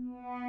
Yeah.